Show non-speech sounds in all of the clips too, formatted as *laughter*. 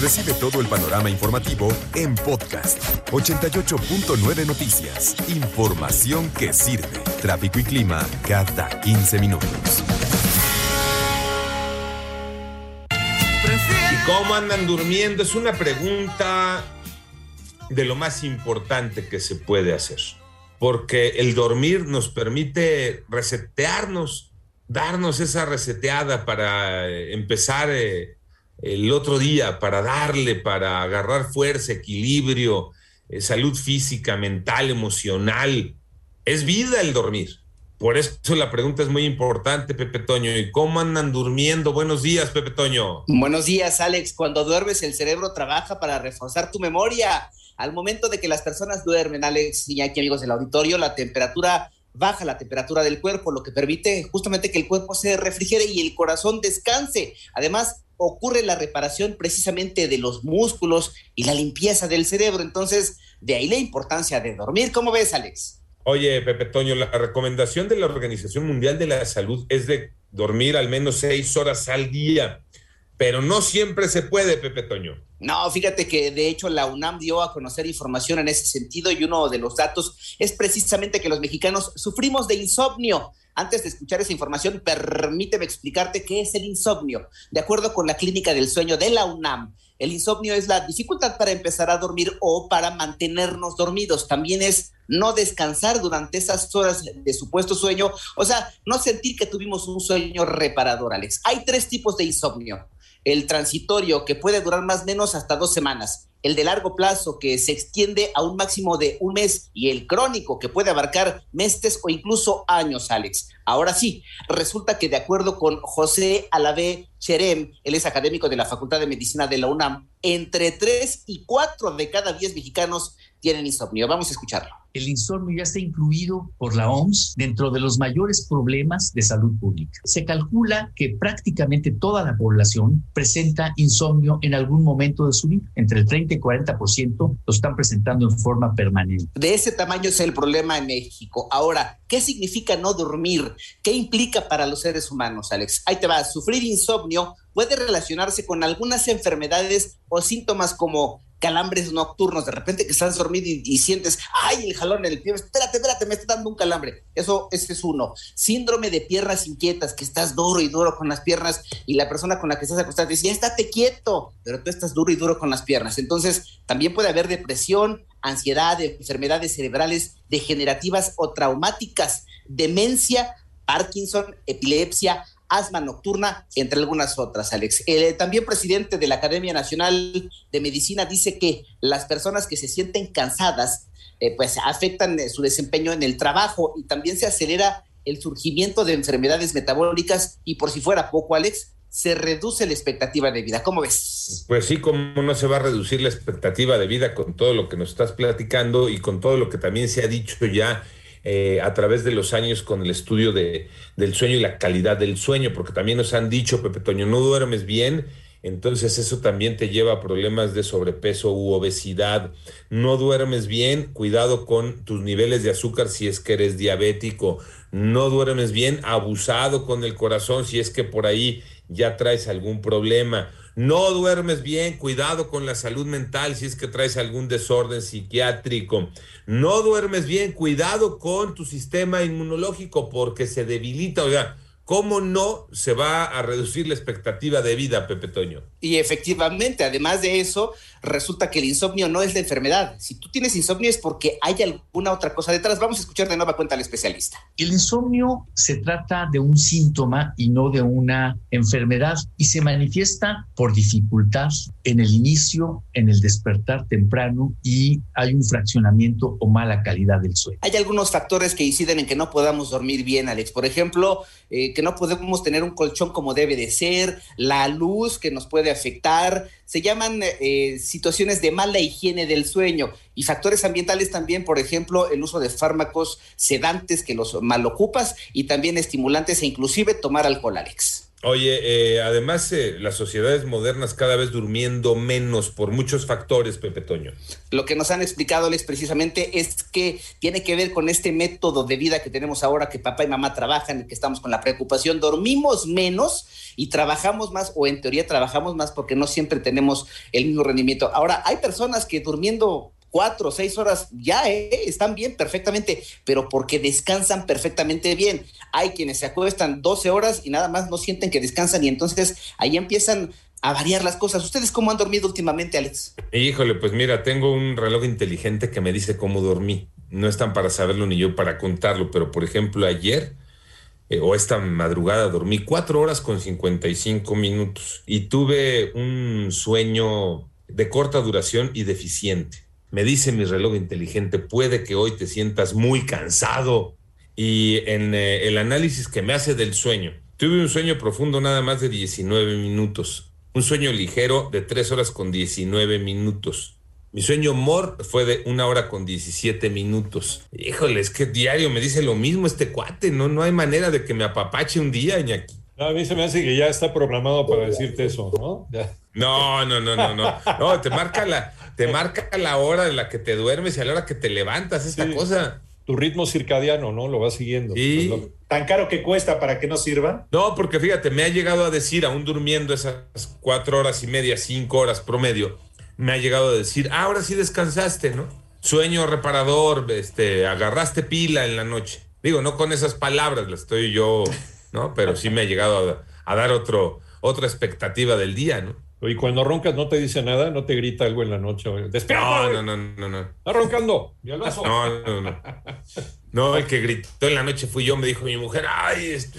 Recibe todo el panorama informativo en podcast 88.9 Noticias. Información que sirve. Tráfico y clima cada 15 minutos. ¿Y cómo andan durmiendo? Es una pregunta de lo más importante que se puede hacer. Porque el dormir nos permite resetearnos, darnos esa reseteada para eh, empezar eh, el otro día, para darle, para agarrar fuerza, equilibrio, eh, salud física, mental, emocional. Es vida el dormir. Por eso la pregunta es muy importante, Pepe Toño. ¿Y cómo andan durmiendo? Buenos días, Pepe Toño. Buenos días, Alex. Cuando duermes, el cerebro trabaja para reforzar tu memoria. Al momento de que las personas duermen, Alex y aquí amigos del auditorio, la temperatura baja la temperatura del cuerpo, lo que permite justamente que el cuerpo se refrigere y el corazón descanse. Además, ocurre la reparación precisamente de los músculos y la limpieza del cerebro. Entonces, de ahí la importancia de dormir. ¿Cómo ves, Alex? Oye, Pepe Toño, la recomendación de la Organización Mundial de la Salud es de dormir al menos seis horas al día, pero no siempre se puede, Pepe Toño. No, fíjate que de hecho la UNAM dio a conocer información en ese sentido y uno de los datos es precisamente que los mexicanos sufrimos de insomnio. Antes de escuchar esa información, permíteme explicarte qué es el insomnio. De acuerdo con la Clínica del Sueño de la UNAM, el insomnio es la dificultad para empezar a dormir o para mantenernos dormidos. También es no descansar durante esas horas de supuesto sueño, o sea, no sentir que tuvimos un sueño reparador, Alex. Hay tres tipos de insomnio. El transitorio, que puede durar más o menos hasta dos semanas el de largo plazo que se extiende a un máximo de un mes y el crónico que puede abarcar meses o incluso años, Alex. Ahora sí, resulta que de acuerdo con José Alavé Cherem, él es académico de la Facultad de Medicina de la UNAM, entre tres y cuatro de cada diez mexicanos tienen insomnio. Vamos a escucharlo el insomnio ya está incluido por la OMS dentro de los mayores problemas de salud pública. Se calcula que prácticamente toda la población presenta insomnio en algún momento de su vida. Entre el 30 y 40% lo están presentando en forma permanente. De ese tamaño es el problema en México. Ahora, ¿qué significa no dormir? ¿Qué implica para los seres humanos, Alex? Ahí te va. Sufrir insomnio puede relacionarse con algunas enfermedades o síntomas como calambres nocturnos, de repente que estás dormido y, sientes, ay, el jalón en el pie, espérate, espérate, me está dando un calambre. Eso, ese es uno. Síndrome de piernas inquietas, que estás duro y duro con las piernas y la persona con la que estás acostada dice, ya estate quieto, pero tú estás duro y duro con las piernas. Entonces, también puede haber depresión, ansiedad, enfermedades cerebrales degenerativas o traumáticas, demencia, Parkinson, epilepsia, asma nocturna, entre algunas otras, Alex. El eh, también presidente de la Academia Nacional de Medicina dice que las personas que se sienten cansadas, eh, pues afectan eh, su desempeño en el trabajo y también se acelera el surgimiento de enfermedades metabólicas y por si fuera poco, Alex, se reduce la expectativa de vida. ¿Cómo ves? Pues sí, cómo no se va a reducir la expectativa de vida con todo lo que nos estás platicando y con todo lo que también se ha dicho ya eh, a través de los años con el estudio de, del sueño y la calidad del sueño, porque también nos han dicho, Pepe Toño, no duermes bien, entonces eso también te lleva a problemas de sobrepeso u obesidad. No duermes bien, cuidado con tus niveles de azúcar si es que eres diabético. No duermes bien, abusado con el corazón si es que por ahí ya traes algún problema. No duermes bien, cuidado con la salud mental si es que traes algún desorden psiquiátrico. No duermes bien, cuidado con tu sistema inmunológico porque se debilita. Oiga, ¿cómo no se va a reducir la expectativa de vida, Pepe Toño? Y efectivamente, además de eso, resulta que el insomnio no es la enfermedad. Si tú tienes insomnio es porque hay alguna otra cosa detrás. Vamos a escuchar de nueva cuenta al especialista. El insomnio se trata de un síntoma y no de una enfermedad y se manifiesta por dificultad en el inicio, en el despertar temprano y hay un fraccionamiento o mala calidad del sueño. Hay algunos factores que inciden en que no podamos dormir bien, Alex. Por ejemplo, eh, que no podemos tener un colchón como debe de ser, la luz que nos puede afectar, se llaman eh, situaciones de mala higiene del sueño y factores ambientales también, por ejemplo, el uso de fármacos sedantes que los malocupas y también estimulantes e inclusive tomar alcohol, Alex. Oye, eh, además eh, las sociedades modernas cada vez durmiendo menos por muchos factores, Pepe Toño. Lo que nos han explicado, Alex, precisamente es que tiene que ver con este método de vida que tenemos ahora, que papá y mamá trabajan y que estamos con la preocupación, dormimos menos y trabajamos más, o en teoría trabajamos más porque no siempre tenemos el mismo rendimiento. Ahora, hay personas que durmiendo cuatro o seis horas, ya eh, están bien perfectamente, pero porque descansan perfectamente bien. Hay quienes se acuestan 12 horas y nada más no sienten que descansan y entonces ahí empiezan a variar las cosas. ¿Ustedes cómo han dormido últimamente, Alex? Híjole, pues mira, tengo un reloj inteligente que me dice cómo dormí. No están para saberlo ni yo para contarlo, pero por ejemplo ayer eh, o esta madrugada dormí cuatro horas con 55 minutos y tuve un sueño de corta duración y deficiente. Me dice mi reloj inteligente, puede que hoy te sientas muy cansado. Y en eh, el análisis que me hace del sueño, tuve un sueño profundo nada más de 19 minutos. Un sueño ligero de 3 horas con 19 minutos. Mi sueño mor fue de una hora con 17 minutos. Híjole, es que diario me dice lo mismo este cuate, ¿no? No hay manera de que me apapache un día, Iñaki. A mí se me hace que ya está programado para decirte eso, ¿no? No, no, no, no, no. No, te marca la, te marca la hora en la que te duermes y a la hora que te levantas, esta cosa. Tu ritmo circadiano, ¿no? Lo vas siguiendo. Sí. Pues ¿Tan caro que cuesta para que no sirva? No, porque fíjate, me ha llegado a decir, aún durmiendo esas cuatro horas y media, cinco horas promedio, me ha llegado a decir, ah, ahora sí descansaste, ¿no? Sueño reparador, este, agarraste pila en la noche. Digo, no con esas palabras, las estoy yo, ¿no? Pero sí me ha llegado a, a dar otro, otra expectativa del día, ¿no? Y cuando roncas no te dice nada, no te grita algo en la noche. No, no, no, no, no. Está roncando. No, no, no. No, el que gritó en la noche fui yo, me dijo mi mujer, ay, este,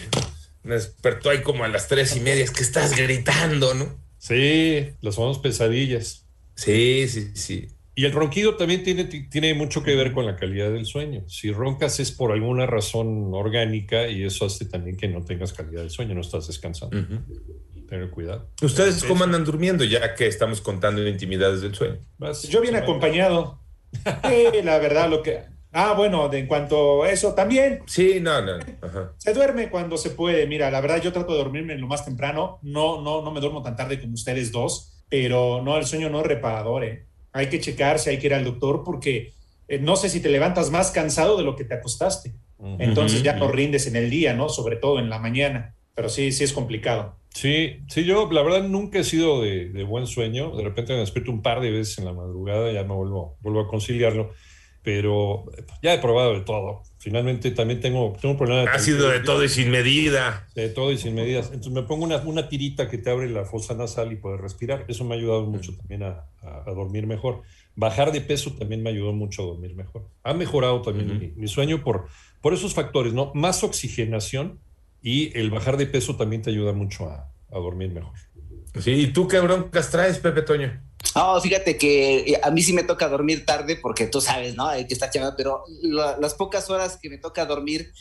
me despertó ahí como a las tres y media, es que estás gritando, ¿no? Sí, los somos pesadillas. Sí, sí, sí. Y el ronquido también tiene, tiene mucho que ver con la calidad del sueño. Si roncas es por alguna razón orgánica y eso hace también que no tengas calidad del sueño, no estás descansando tener cuidado. ¿Ustedes cómo andan durmiendo ya que estamos contando intimidades del sueño? Yo bien acompañado. *laughs* la verdad, lo que... Ah, bueno, de, en cuanto a eso también. Sí, no, no. Se duerme cuando se puede. Mira, la verdad, yo trato de dormirme lo más temprano. No, no, no me duermo tan tarde como ustedes dos, pero no, el sueño no es reparador. ¿eh? Hay que checarse, hay que ir al doctor porque eh, no sé si te levantas más cansado de lo que te acostaste. Entonces ya no rindes en el día, ¿no? Sobre todo en la mañana. Pero sí, sí es complicado. Sí, sí, yo la verdad nunca he sido de, buen sueño. De repente me despierto un par de veces en la madrugada, ya no vuelvo, vuelvo a conciliarlo. Pero ya he probado de todo. Finalmente también tengo, tengo un problema. ha sido de todo y sin medida. De todo y sin medidas. Entonces me pongo una, una tirita que te abre la fosa nasal y puedes respirar. Eso me ha ayudado mucho también a, a, dormir mejor. Bajar de peso también me ayudó mucho a dormir mejor. Ha mejorado también mi, mi, sueño por, por esos factores, ¿no? Más oxigenación y el bajar de peso también te ayuda mucho a, dormir mejor. Sí, ¿y tú qué broncas traes, Pepe Toño? No, fíjate que eh, a mí sí me toca dormir tarde porque tú sabes, ¿no? Hay que estar chamando, pero las pocas horas que me toca dormir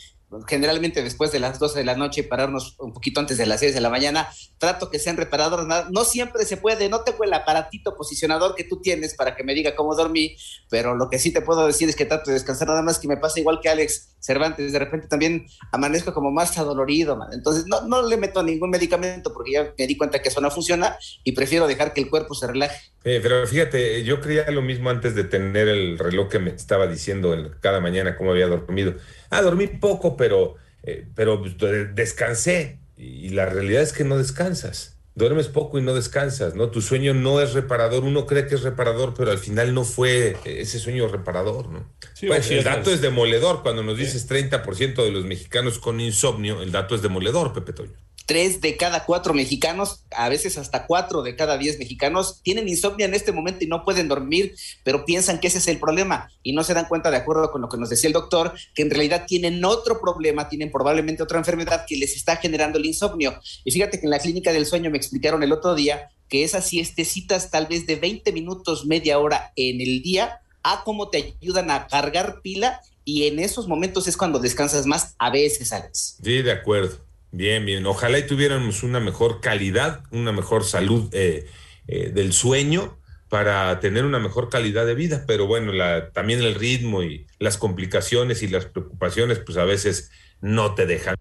generalmente después de las 12 de la noche, pararnos un poquito antes de las 6 de la mañana, trato que sean reparadoras, no siempre se puede, no tengo el aparatito posicionador que tú tienes para que me diga cómo dormí, pero lo que sí te puedo decir es que trato de descansar nada más que me pasa igual que Alex Cervantes, de repente también amanezco como más adolorido, entonces no, no le meto ningún medicamento porque ya me di cuenta que eso no funciona y prefiero dejar que el cuerpo se relaje. pero fíjate, yo creía lo mismo antes de tener el reloj que me estaba diciendo cada mañana cómo había dormido ah, dormí poco, pero, eh, pero pues, descansé. Y la realidad es que no descansas. Duermes poco y no descansas, ¿no? Tu sueño no es reparador. Uno cree que es reparador, pero al final no fue ese sueño reparador, ¿no? pues, el dato es demoledor. Cuando nos dices 30% de los mexicanos con insomnio, el dato es demoledor, Pepe Toño tres de cada cuatro mexicanos, a veces hasta cuatro de cada diez mexicanos, tienen insomnio en este momento y no pueden dormir, pero piensan que ese es el problema y no se dan cuenta, de acuerdo con lo que nos decía el doctor, que en realidad tienen otro problema, tienen probablemente otra enfermedad que les está generando el insomnio. Y fíjate que en la clínica del sueño me explicaron el otro día que esas siestecitas tal vez de 20 minutos, media hora en el día, a cómo te ayudan a cargar pila y en esos momentos es cuando descansas más, a veces, Alex. Sí, de acuerdo. Bien, bien. Ojalá y tuviéramos una mejor calidad, una mejor salud eh, eh, del sueño para tener una mejor calidad de vida. Pero bueno, la, también el ritmo y las complicaciones y las preocupaciones, pues a veces no te dejan.